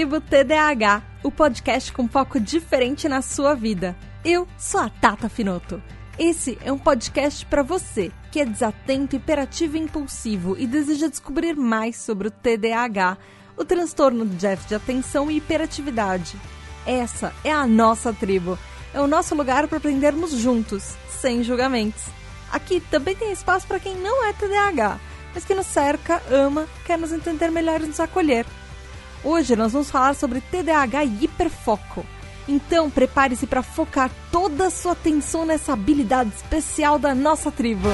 Tribo TDAH, o podcast com foco diferente na sua vida. Eu sou a Tata Finoto. Esse é um podcast para você que é desatento, hiperativo e impulsivo e deseja descobrir mais sobre o TDAH, o transtorno de déficit de atenção e hiperatividade. Essa é a nossa tribo. É o nosso lugar para aprendermos juntos, sem julgamentos. Aqui também tem espaço para quem não é TDAH, mas que nos cerca, ama, quer nos entender melhor e nos acolher. Hoje nós vamos falar sobre TDAH e hiperfoco. Então prepare-se para focar toda a sua atenção nessa habilidade especial da nossa tribo.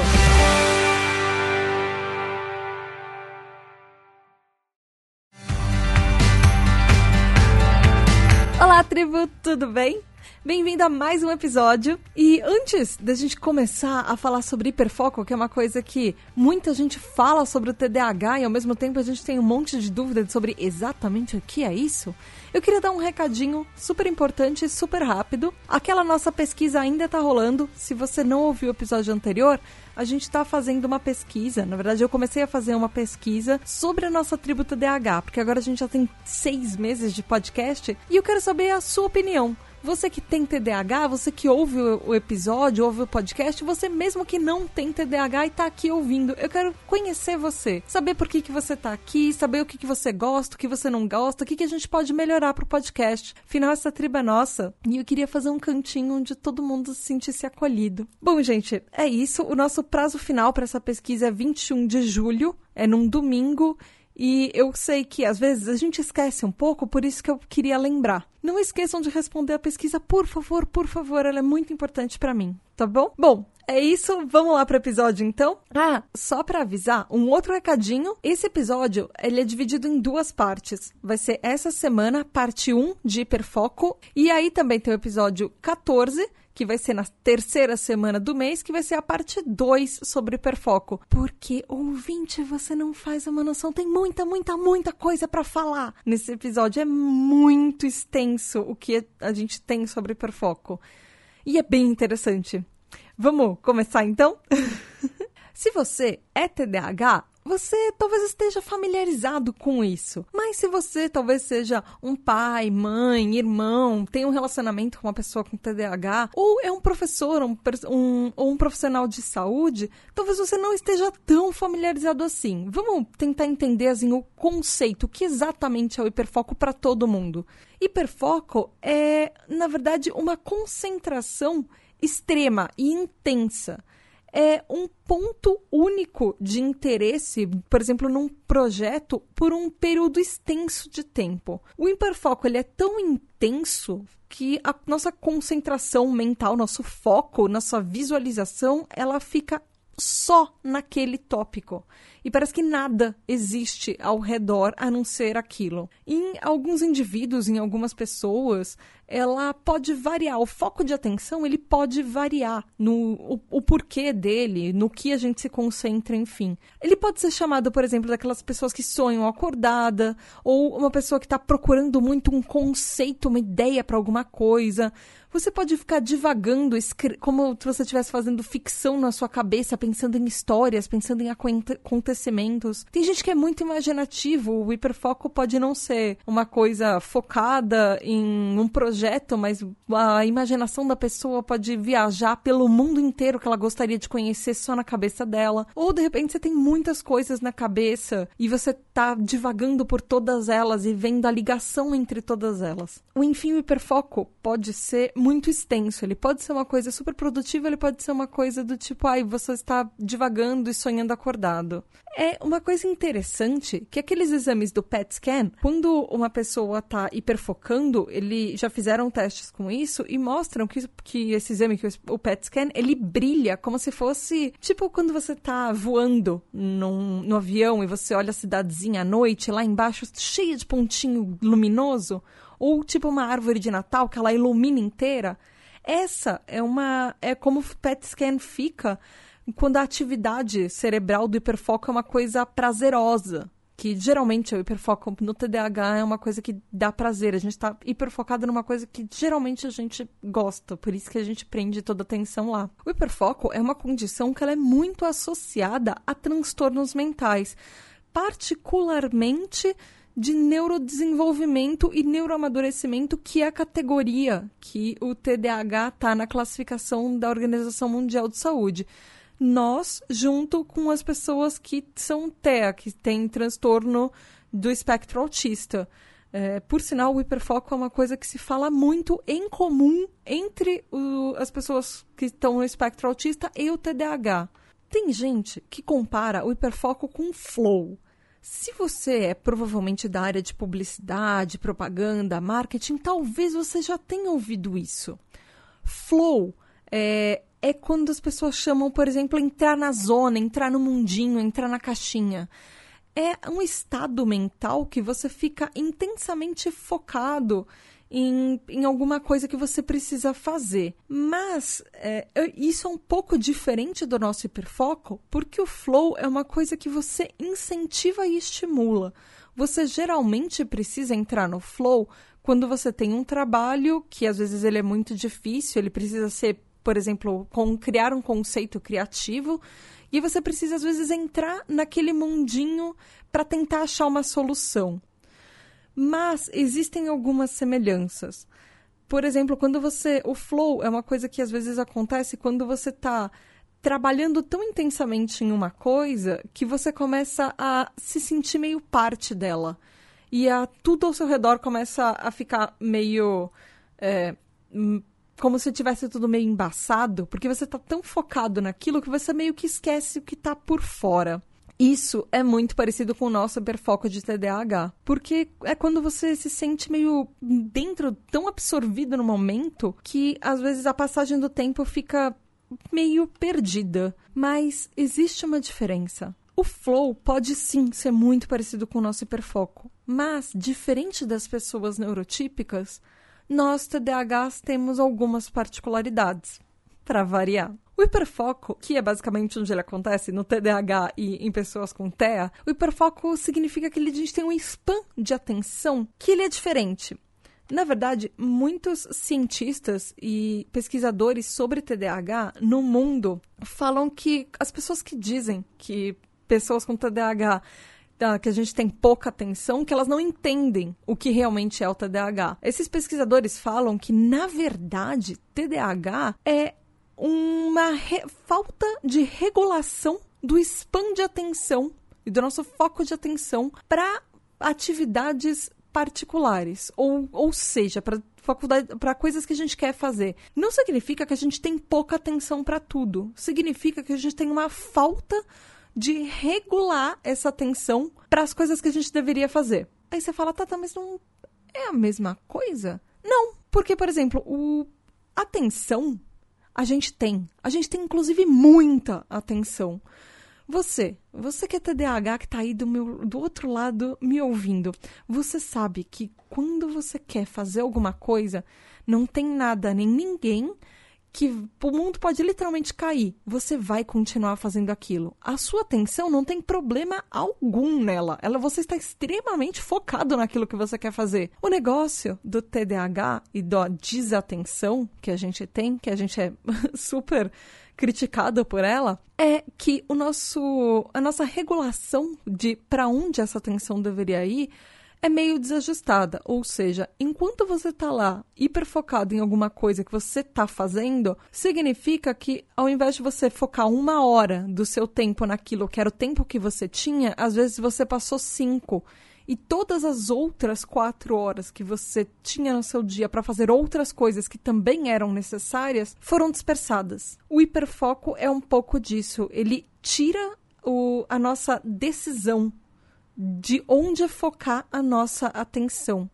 Olá, tribo, tudo bem? Bem-vindo a mais um episódio. E antes da gente começar a falar sobre hiperfoco, que é uma coisa que muita gente fala sobre o TDAH e ao mesmo tempo a gente tem um monte de dúvidas sobre exatamente o que é isso, eu queria dar um recadinho super importante e super rápido. Aquela nossa pesquisa ainda está rolando. Se você não ouviu o episódio anterior, a gente está fazendo uma pesquisa. Na verdade, eu comecei a fazer uma pesquisa sobre a nossa tribo TDAH, porque agora a gente já tem seis meses de podcast e eu quero saber a sua opinião. Você que tem TDAH, você que ouve o episódio, ouve o podcast, você mesmo que não tem TDAH e tá aqui ouvindo, eu quero conhecer você, saber por que, que você tá aqui, saber o que, que você gosta, o que você não gosta, o que, que a gente pode melhorar pro podcast. Afinal, essa tribo é nossa e eu queria fazer um cantinho onde todo mundo se sentisse acolhido. Bom, gente, é isso. O nosso prazo final para essa pesquisa é 21 de julho, é num domingo. E eu sei que às vezes a gente esquece um pouco, por isso que eu queria lembrar. Não esqueçam de responder a pesquisa, por favor, por favor, ela é muito importante para mim, tá bom? Bom, é isso, vamos lá para o episódio então? Ah, só para avisar, um outro recadinho, esse episódio, ele é dividido em duas partes. Vai ser essa semana, parte 1 de hiperfoco, e aí também tem o episódio 14, que vai ser na terceira semana do mês, que vai ser a parte 2 sobre hiperfoco. Porque, ouvinte, você não faz uma noção, tem muita, muita, muita coisa para falar nesse episódio. É muito extenso o que a gente tem sobre hiperfoco. E é bem interessante. Vamos começar então? Se você é TDAH, você talvez esteja familiarizado com isso. Mas se você talvez seja um pai, mãe, irmão, tem um relacionamento com uma pessoa com TDAH, ou é um professor um, um, ou um profissional de saúde, talvez você não esteja tão familiarizado assim. Vamos tentar entender assim, o conceito, o que exatamente é o hiperfoco para todo mundo. Hiperfoco é, na verdade, uma concentração extrema e intensa é um ponto único de interesse, por exemplo, num projeto por um período extenso de tempo. O hiperfoco ele é tão intenso que a nossa concentração mental, nosso foco, nossa visualização, ela fica só naquele tópico. E parece que nada existe ao redor a não ser aquilo. Em alguns indivíduos, em algumas pessoas, ela pode variar. O foco de atenção ele pode variar no o, o, porquê dele, no que a gente se concentra, enfim. Ele pode ser chamado, por exemplo, daquelas pessoas que sonham acordada, ou uma pessoa que está procurando muito um conceito, uma ideia para alguma coisa. Você pode ficar divagando, como se você estivesse fazendo ficção na sua cabeça, pensando em histórias, pensando em acontecimentos. Tem gente que é muito imaginativo. O hiperfoco pode não ser uma coisa focada em um projeto mas a imaginação da pessoa pode viajar pelo mundo inteiro que ela gostaria de conhecer só na cabeça dela. Ou de repente você tem muitas coisas na cabeça e você tá divagando por todas elas e vendo a ligação entre todas elas. O enfim, o hiperfoco pode ser muito extenso. Ele pode ser uma coisa super produtiva, ele pode ser uma coisa do tipo, ai, você está divagando e sonhando acordado. É uma coisa interessante que aqueles exames do PET scan, quando uma pessoa está hiperfocando, ele já fizeram testes com isso e mostram que, que esse exame, que o PET scan, ele brilha como se fosse tipo quando você está voando num, no avião e você olha a cidadezinha à noite, lá embaixo cheia de pontinho luminoso, ou tipo uma árvore de Natal que ela ilumina inteira. Essa é uma é como o PET scan fica quando a atividade cerebral do hiperfoco é uma coisa prazerosa. Que geralmente o hiperfoco no TDAH é uma coisa que dá prazer. A gente está hiperfocado numa coisa que geralmente a gente gosta, por isso que a gente prende toda a atenção lá. O hiperfoco é uma condição que ela é muito associada a transtornos mentais, particularmente de neurodesenvolvimento e neuroamadurecimento, que é a categoria que o TDAH está na classificação da Organização Mundial de Saúde. Nós, junto com as pessoas que são TEA, que têm transtorno do espectro autista. É, por sinal, o hiperfoco é uma coisa que se fala muito em comum entre o, as pessoas que estão no espectro autista e o TDAH. Tem gente que compara o hiperfoco com flow. Se você é provavelmente da área de publicidade, propaganda, marketing, talvez você já tenha ouvido isso. Flow é, é quando as pessoas chamam, por exemplo, entrar na zona, entrar no mundinho, entrar na caixinha. É um estado mental que você fica intensamente focado em, em alguma coisa que você precisa fazer. Mas é, isso é um pouco diferente do nosso hiperfoco, porque o flow é uma coisa que você incentiva e estimula. Você geralmente precisa entrar no flow quando você tem um trabalho que às vezes ele é muito difícil, ele precisa ser, por exemplo, com, criar um conceito criativo. E você precisa, às vezes, entrar naquele mundinho para tentar achar uma solução. Mas existem algumas semelhanças. Por exemplo, quando você. O flow é uma coisa que às vezes acontece quando você está trabalhando tão intensamente em uma coisa que você começa a se sentir meio parte dela. E a, tudo ao seu redor começa a ficar meio. É, como se tivesse tudo meio embaçado, porque você está tão focado naquilo que você meio que esquece o que está por fora. Isso é muito parecido com o nosso hiperfoco de TDAH, porque é quando você se sente meio dentro, tão absorvido no momento, que às vezes a passagem do tempo fica meio perdida. Mas existe uma diferença. O flow pode sim ser muito parecido com o nosso hiperfoco, mas diferente das pessoas neurotípicas, nós TDAHs temos algumas particularidades, para variar. O hiperfoco, que é basicamente onde ele acontece no TDAH e em pessoas com TEA, o hiperfoco significa que a gente tem um span de atenção que ele é diferente. Na verdade, muitos cientistas e pesquisadores sobre TDAH no mundo falam que as pessoas que dizem que pessoas com TDAH ah, que a gente tem pouca atenção, que elas não entendem o que realmente é o TDAH. Esses pesquisadores falam que, na verdade, TDAH é uma falta de regulação do span de atenção e do nosso foco de atenção para atividades particulares, ou, ou seja, para faculdade, para coisas que a gente quer fazer. Não significa que a gente tem pouca atenção para tudo. Significa que a gente tem uma falta de regular essa atenção para as coisas que a gente deveria fazer. Aí você fala, tá, tá, mas não é a mesma coisa? Não, porque, por exemplo, o atenção a gente tem. A gente tem, inclusive, muita atenção. Você, você que é TDAH, que está aí do, meu, do outro lado me ouvindo, você sabe que quando você quer fazer alguma coisa, não tem nada nem ninguém que o mundo pode literalmente cair, você vai continuar fazendo aquilo. A sua atenção não tem problema algum nela. Ela você está extremamente focado naquilo que você quer fazer. O negócio do TDAH e da desatenção que a gente tem, que a gente é super criticado por ela, é que o nosso a nossa regulação de para onde essa atenção deveria ir é meio desajustada. Ou seja, enquanto você está lá hiperfocado em alguma coisa que você está fazendo, significa que ao invés de você focar uma hora do seu tempo naquilo que era o tempo que você tinha, às vezes você passou cinco. E todas as outras quatro horas que você tinha no seu dia para fazer outras coisas que também eram necessárias foram dispersadas. O hiperfoco é um pouco disso. Ele tira o, a nossa decisão de onde focar a nossa atenção.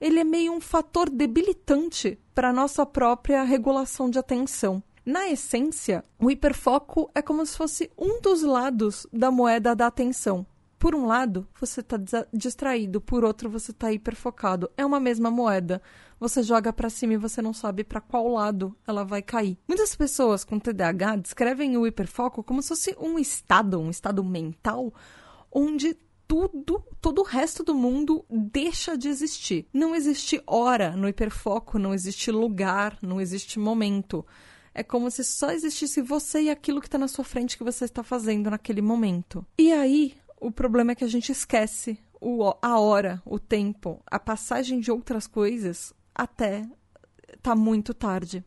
Ele é meio um fator debilitante para a nossa própria regulação de atenção. Na essência, o hiperfoco é como se fosse um dos lados da moeda da atenção. Por um lado, você está distraído, por outro, você está hiperfocado. É uma mesma moeda. Você joga para cima e você não sabe para qual lado ela vai cair. Muitas pessoas com TDAH descrevem o hiperfoco como se fosse um estado, um estado mental, onde tudo, todo o resto do mundo deixa de existir. Não existe hora no hiperfoco, não existe lugar, não existe momento. É como se só existisse você e aquilo que está na sua frente que você está fazendo naquele momento. E aí, o problema é que a gente esquece o, a hora, o tempo, a passagem de outras coisas até tá muito tarde.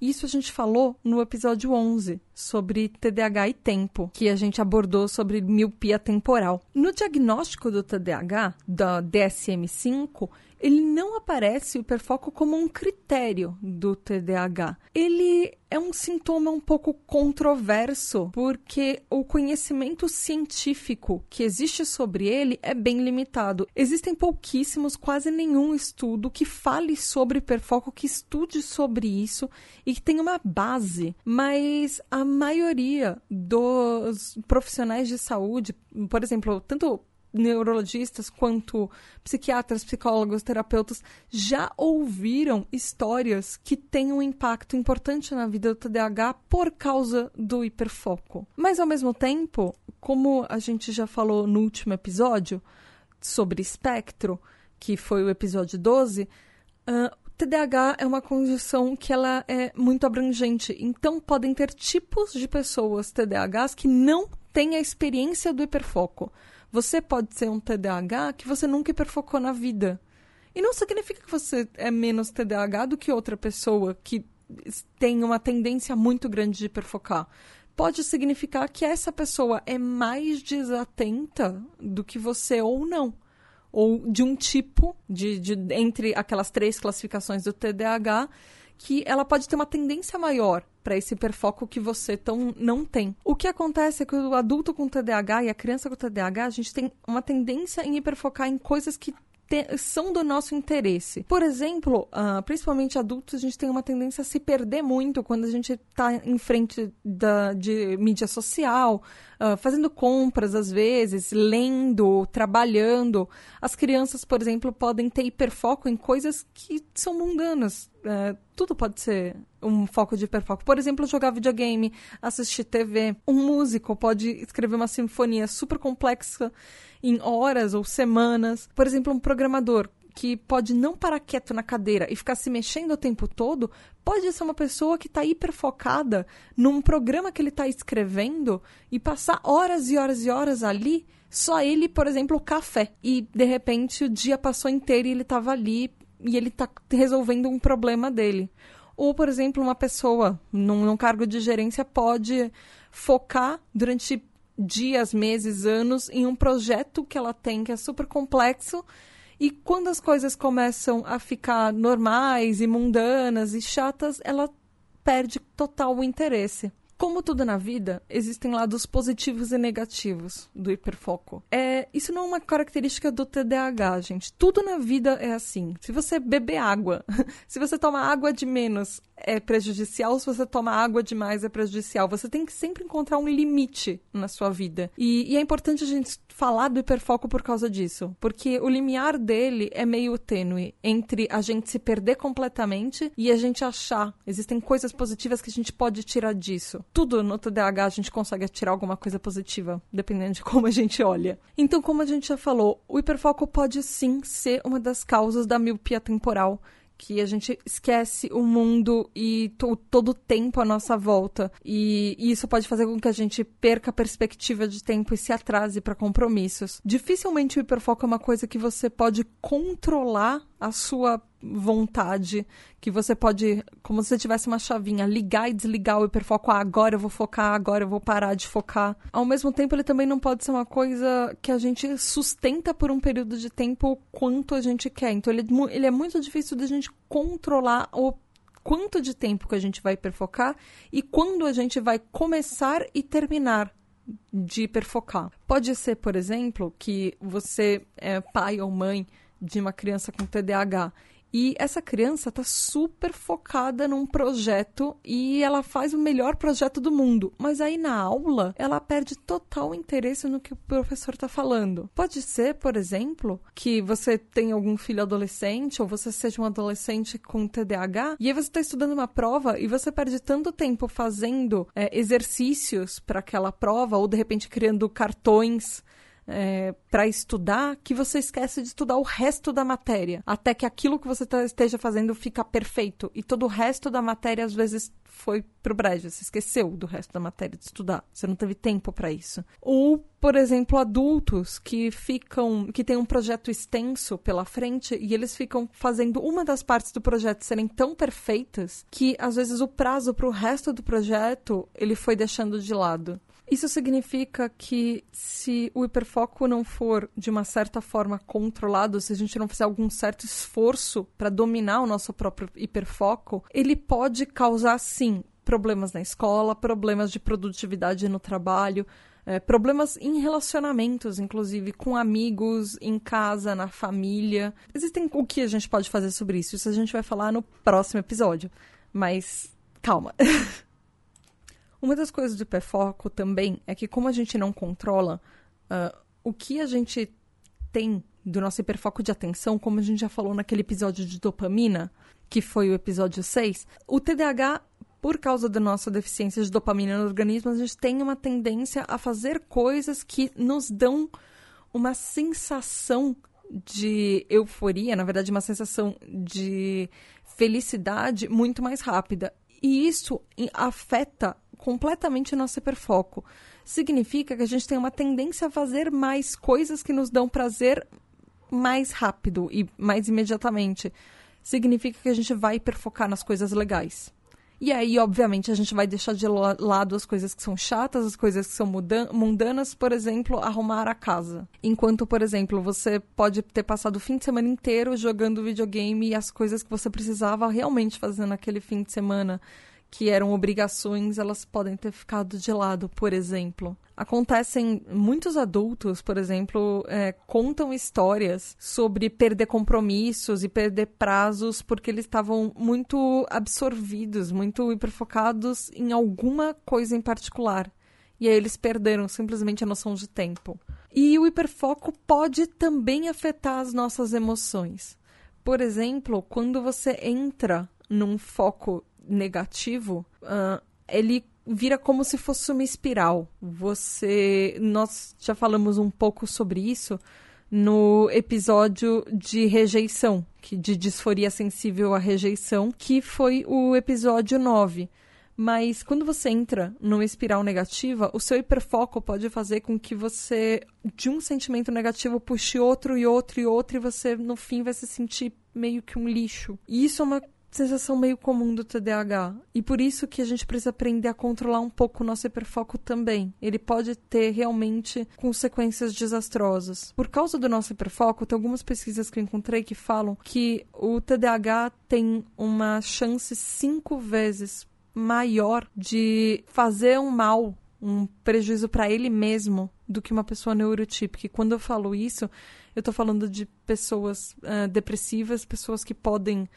Isso a gente falou no episódio 11 sobre TDAH e tempo, que a gente abordou sobre miopia temporal. No diagnóstico do TDAH, da DSM-5, ele não aparece o hiperfoco como um critério do TDAH. Ele é um sintoma um pouco controverso, porque o conhecimento científico que existe sobre ele é bem limitado. Existem pouquíssimos, quase nenhum estudo que fale sobre hiperfoco, que estude sobre isso e que tenha uma base, mas a maioria dos profissionais de saúde, por exemplo, tanto neurologistas quanto psiquiatras, psicólogos, terapeutas já ouviram histórias que têm um impacto importante na vida do TDAH por causa do hiperfoco. Mas ao mesmo tempo, como a gente já falou no último episódio sobre espectro, que foi o episódio 12, uh, TDAH é uma condição que ela é muito abrangente. Então, podem ter tipos de pessoas TDAHs que não têm a experiência do hiperfoco. Você pode ser um TDAH que você nunca hiperfocou na vida. E não significa que você é menos TDAH do que outra pessoa que tem uma tendência muito grande de hiperfocar. Pode significar que essa pessoa é mais desatenta do que você ou não. Ou de um tipo, de, de entre aquelas três classificações do TDAH, que ela pode ter uma tendência maior para esse hiperfoco que você tão, não tem. O que acontece é que o adulto com TDAH e a criança com TDAH, a gente tem uma tendência em hiperfocar em coisas que te, são do nosso interesse. Por exemplo, uh, principalmente adultos, a gente tem uma tendência a se perder muito quando a gente está em frente da, de mídia social, uh, fazendo compras às vezes, lendo, trabalhando. As crianças, por exemplo, podem ter hiperfoco em coisas que são mundanas. Uh, tudo pode ser um foco de hiperfoco. Por exemplo, jogar videogame, assistir TV. Um músico pode escrever uma sinfonia super complexa em horas ou semanas. Por exemplo, um programador que pode não parar quieto na cadeira e ficar se mexendo o tempo todo, pode ser uma pessoa que está hiperfocada num programa que ele está escrevendo e passar horas e horas e horas ali, só ele, por exemplo, café. E de repente o dia passou inteiro e ele estava ali e ele está resolvendo um problema dele. Ou, por exemplo, uma pessoa num, num cargo de gerência pode focar durante dias, meses, anos em um projeto que ela tem que é super complexo. E quando as coisas começam a ficar normais e mundanas e chatas, ela perde total o interesse. Como tudo na vida, existem lados positivos e negativos do hiperfoco. É, isso não é uma característica do TDAH, gente. Tudo na vida é assim. Se você beber água, se você toma água de menos, é prejudicial, se você toma água demais é prejudicial. Você tem que sempre encontrar um limite na sua vida. E, e, é importante a gente falar do hiperfoco por causa disso. Porque o limiar dele é meio tênue entre a gente se perder completamente e a gente achar. Existem coisas positivas que a gente pode tirar disso. Tudo no TDAH a gente consegue tirar alguma coisa positiva, dependendo de como a gente olha. Então, como a gente já falou, o hiperfoco pode sim ser uma das causas da miopia temporal que a gente esquece o mundo e todo o tempo à nossa volta. E, e, isso pode fazer com que a gente perca a perspectiva de tempo e se atrase para compromissos. Dificilmente o hiperfoco é uma coisa que você pode controlar a sua vontade, que você pode, como se você tivesse uma chavinha, ligar e desligar o hiperfoco. Ah, agora eu vou focar, agora eu vou parar de focar. Ao mesmo tempo, ele também não pode ser uma coisa que a gente sustenta por um período de tempo quanto a gente quer. Então, ele, ele é muito difícil da gente controlar o quanto de tempo que a gente vai hiperfocar e quando a gente vai começar e terminar de hiperfocar. Pode ser, por exemplo, que você é pai ou mãe de uma criança com TDAH. E essa criança está super focada num projeto e ela faz o melhor projeto do mundo. Mas aí na aula, ela perde total interesse no que o professor está falando. Pode ser, por exemplo, que você tem algum filho adolescente ou você seja um adolescente com TDAH e aí você está estudando uma prova e você perde tanto tempo fazendo é, exercícios para aquela prova ou de repente criando cartões é, para estudar que você esquece de estudar o resto da matéria, até que aquilo que você tá, esteja fazendo fica perfeito e todo o resto da matéria às vezes foi pro brejo, você esqueceu do resto da matéria de estudar, você não teve tempo para isso. Ou, por exemplo, adultos que ficam, que têm um projeto extenso pela frente e eles ficam fazendo uma das partes do projeto serem tão perfeitas que às vezes o prazo para o resto do projeto ele foi deixando de lado. Isso significa que se o hiperfoco não for de uma certa forma controlado, se a gente não fizer algum certo esforço para dominar o nosso próprio hiperfoco, ele pode causar sim problemas na escola, problemas de produtividade no trabalho, é, problemas em relacionamentos, inclusive com amigos, em casa, na família. Existem o que a gente pode fazer sobre isso? Isso a gente vai falar no próximo episódio. Mas calma. Uma das coisas do hiperfoco também é que, como a gente não controla uh, o que a gente tem do nosso hiperfoco de atenção, como a gente já falou naquele episódio de dopamina, que foi o episódio 6, o TDAH, por causa da nossa deficiência de dopamina no organismo, a gente tem uma tendência a fazer coisas que nos dão uma sensação de euforia, na verdade, uma sensação de felicidade muito mais rápida. E isso afeta completamente nosso hiperfoco. Significa que a gente tem uma tendência a fazer mais coisas que nos dão prazer mais rápido e mais imediatamente. Significa que a gente vai hiperfocar nas coisas legais. E aí, obviamente, a gente vai deixar de lado as coisas que são chatas, as coisas que são mundanas, por exemplo, arrumar a casa. Enquanto, por exemplo, você pode ter passado o fim de semana inteiro jogando videogame e as coisas que você precisava realmente fazer naquele fim de semana que eram obrigações, elas podem ter ficado de lado, por exemplo. Acontecem muitos adultos, por exemplo, é, contam histórias sobre perder compromissos e perder prazos porque eles estavam muito absorvidos, muito hiperfocados em alguma coisa em particular. E aí eles perderam simplesmente a noção de tempo. E o hiperfoco pode também afetar as nossas emoções. Por exemplo, quando você entra num foco negativo, uh, ele vira como se fosse uma espiral. Você, nós já falamos um pouco sobre isso no episódio de rejeição, que de disforia sensível à rejeição, que foi o episódio 9. Mas quando você entra numa espiral negativa, o seu hiperfoco pode fazer com que você, de um sentimento negativo, puxe outro e outro e outro, e você, no fim, vai se sentir meio que um lixo. E isso é uma sensação meio comum do TDAH. E por isso que a gente precisa aprender a controlar um pouco o nosso hiperfoco também. Ele pode ter realmente consequências desastrosas. Por causa do nosso hiperfoco, tem algumas pesquisas que eu encontrei que falam que o TDAH tem uma chance cinco vezes maior de fazer um mal, um prejuízo para ele mesmo do que uma pessoa neurotípica. E quando eu falo isso, eu estou falando de pessoas uh, depressivas, pessoas que podem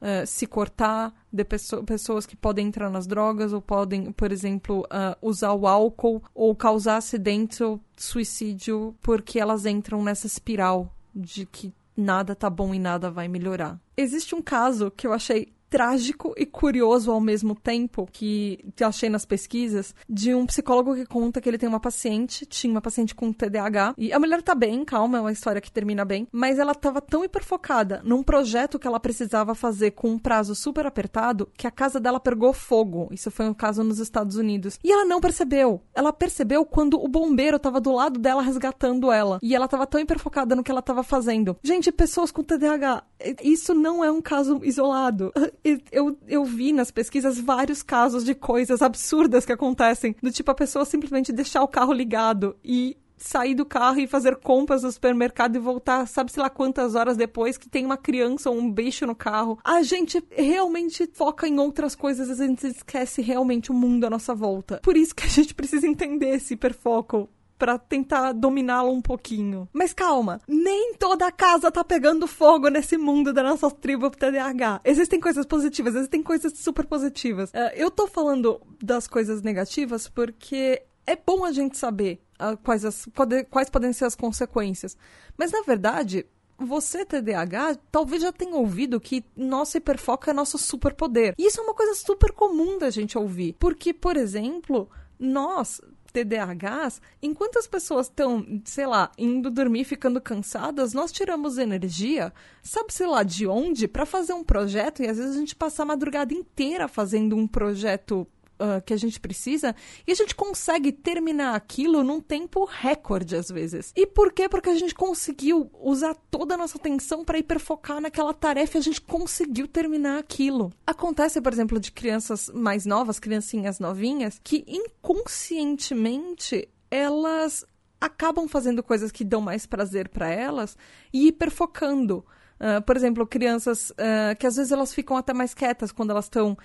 uh, se cortar, de pessoa, pessoas que podem entrar nas drogas ou podem, por exemplo, uh, usar o álcool ou causar acidente ou suicídio porque elas entram nessa espiral de que nada tá bom e nada vai melhorar. Existe um caso que eu achei trágico e curioso ao mesmo tempo, que achei nas pesquisas, de um psicólogo que conta que ele tem uma paciente, tinha uma paciente com TDAH, e a mulher tá bem, calma, é uma história que termina bem, mas ela tava tão hiperfocada num projeto que ela precisava fazer com um prazo super apertado que a casa dela pegou fogo. Isso foi um caso nos Estados Unidos. E ela não percebeu. Ela percebeu quando o bombeiro tava do lado dela resgatando ela. E ela tava tão hiperfocada no que ela tava fazendo. Gente, pessoas com TDAH, isso não é um caso isolado eu, eu vi nas pesquisas vários casos de coisas absurdas que acontecem. Do tipo a pessoa simplesmente deixar o carro ligado e sair do carro e fazer compras no supermercado e voltar, sabe-se lá quantas horas depois que tem uma criança ou um bicho no carro. A gente realmente foca em outras coisas, a gente esquece realmente o mundo à nossa volta. Por isso que a gente precisa entender esse hiperfoco para tentar dominá-lo um pouquinho. Mas calma, nem toda a casa tá pegando fogo nesse mundo da nossa tribo TDAH. Existem coisas positivas, existem coisas super positivas. Uh, eu tô falando das coisas negativas porque é bom a gente saber uh, quais, as, pode, quais podem ser as consequências. Mas na verdade, você, TDAH, talvez já tenha ouvido que nosso hiperfoco é nosso superpoder. E isso é uma coisa super comum da gente ouvir. Porque, por exemplo, nós TDAHs, enquanto as pessoas estão, sei lá, indo dormir ficando cansadas, nós tiramos energia, sabe-se lá de onde, para fazer um projeto e às vezes a gente passa a madrugada inteira fazendo um projeto uh, que a gente precisa e a gente consegue terminar aquilo num tempo recorde às vezes. E por quê? Porque a gente conseguiu usar toda a nossa atenção para hiperfocar naquela tarefa e a gente conseguiu terminar aquilo. Acontece, por exemplo, de crianças mais novas, criancinhas novinhas, que inconscientemente elas acabam fazendo coisas que dão mais prazer para elas e hiperfocando. Uh, por exemplo, crianças uh, que às vezes elas ficam até mais quietas quando elas estão uh,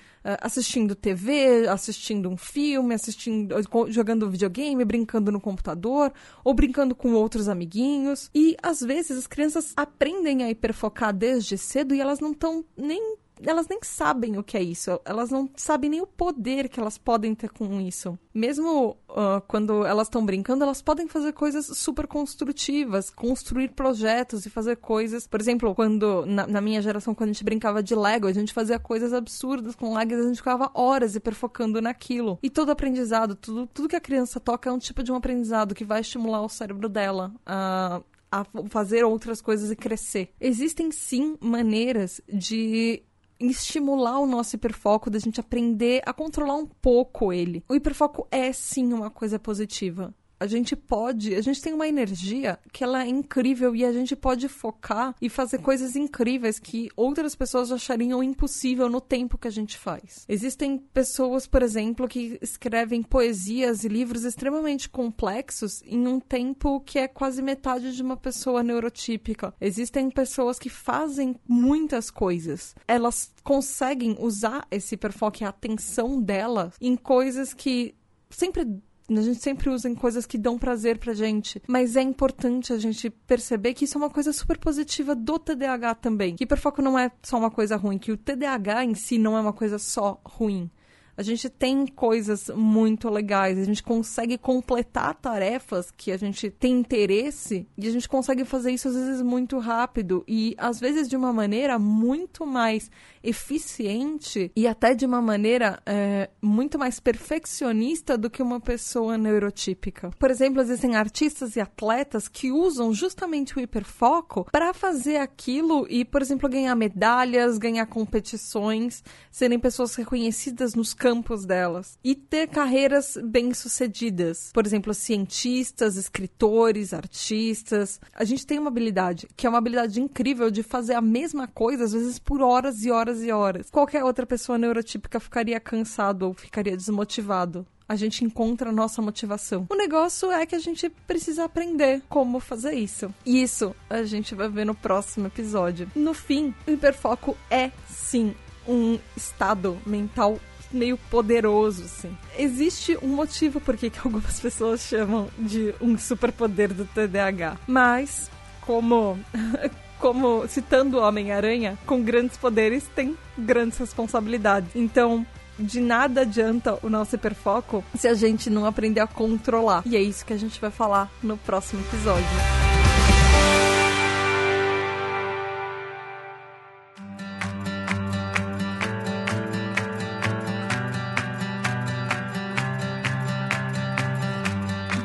assistindo TV, assistindo um filme, assistindo, jogando videogame, brincando no computador ou brincando com outros amiguinhos. E às vezes as crianças aprendem a hiperfocar desde cedo e elas não estão nem elas nem sabem o que é isso, elas não sabem nem o poder que elas podem ter com isso. Mesmo uh, quando elas estão brincando, elas podem fazer coisas super construtivas, construir projetos e fazer coisas. Por exemplo, quando na, na minha geração, quando a gente brincava de Lego, a gente fazia coisas absurdas com Lego e a gente ficava horas hiperfocando naquilo. E todo aprendizado, tudo, tudo que a criança toca é um tipo de um aprendizado que vai estimular o cérebro dela a a fazer outras coisas e crescer. Existem sim maneiras de estimular o nosso hiperfoco, da gente aprender a controlar um pouco ele. O hiperfoco é sim uma coisa positiva a gente pode, a gente tem uma energia que ela é incrível e a gente pode focar e fazer coisas incríveis que outras pessoas achariam impossível no tempo que a gente faz. Existem pessoas, por exemplo, que escrevem poesias e livros extremamente complexos em um tempo que é quase metade de uma pessoa neurotípica. Existem pessoas que fazem muitas coisas. Elas conseguem usar esse hiperfoco e a atenção dela em coisas que sempre a gente sempre usa em coisas que dão prazer pra gente. Mas é importante a gente perceber que isso é uma coisa super positiva do TDAH também. Que hiperfoco não é só uma coisa ruim, que o TDAH em si não é uma coisa só ruim a gente tem coisas muito legais, a gente consegue completar tarefas que a gente tem interesse e a gente consegue fazer isso às vezes muito rápido e às vezes de uma maneira muito mais eficiente e até de uma maneira é, muito mais perfeccionista do que uma pessoa neurotípica. Por exemplo, existem artistas e atletas que usam justamente o hiperfoco para fazer aquilo e, por exemplo, ganhar medalhas, ganhar competições, serem pessoas reconhecidas nos campos delas e ter carreiras bem-sucedidas. Por exemplo, cientistas, escritores, artistas. A gente tem uma habilidade que é uma habilidade incrível de fazer a mesma coisa, às vezes por horas e horas e horas. Qualquer outra pessoa neurotípica ficaria cansado ou ficaria desmotivado a gente encontra a nossa motivação. O negócio é que a gente precisa aprender como fazer isso. E isso a gente vai ver no próximo episódio. No fim, o hiperfoco é sim um estado mental meio poderoso, assim. Existe um motivo por que algumas pessoas chamam de um superpoder do TDAH. Mas, como. como citando o Homem-Aranha, com grandes poderes tem grandes responsabilidades. Então, de nada adianta o nosso hiperfoco se a gente não aprender a controlar. E é isso que a gente vai falar no próximo episódio.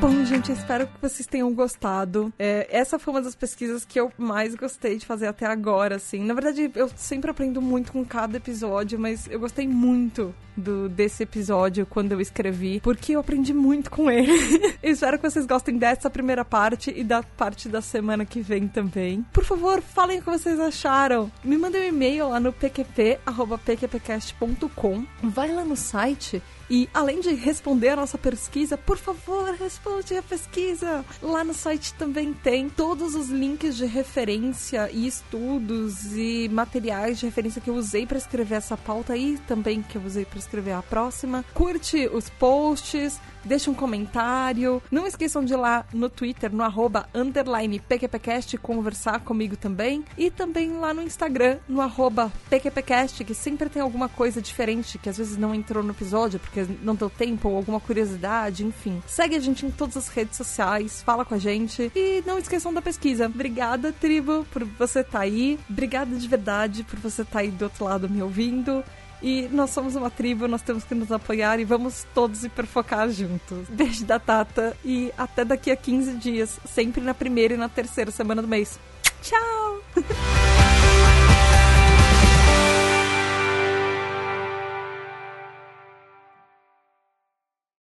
Bom, gente, espero que vocês tenham gostado. É, essa foi uma das pesquisas que eu mais gostei de fazer até agora, assim. Na verdade, eu sempre aprendo muito com cada episódio, mas eu gostei muito do, desse episódio quando eu escrevi, porque eu aprendi muito com ele. espero que vocês gostem dessa primeira parte e da parte da semana que vem também. Por favor, falem o que vocês acharam. Me mandem um e-mail lá no pqp.pqpcast.com. Vai lá no site e além de responder a nossa pesquisa, por favor, responde a pesquisa. Lá no site também tem todos os links de referência e estudos e materiais de referência que eu usei para escrever essa pauta e também que eu usei para escrever a próxima. Curte os posts, deixa um comentário. Não esqueçam de ir lá no Twitter, no arroba underline PQPcast, conversar comigo também. E também lá no Instagram, no arroba PQPcast, que sempre tem alguma coisa diferente, que às vezes não entrou no episódio, porque não deu tempo, ou alguma curiosidade, enfim. Segue a gente em todas as redes sociais, fala com a gente. E não esqueçam da pesquisa. Obrigada, tribo, por você estar tá aí. Obrigada de verdade por você estar tá aí do outro lado me ouvindo. E nós somos uma tribo, nós temos que nos apoiar e vamos todos hiperfocar juntos. Beijo da Tata e até daqui a 15 dias, sempre na primeira e na terceira semana do mês. Tchau!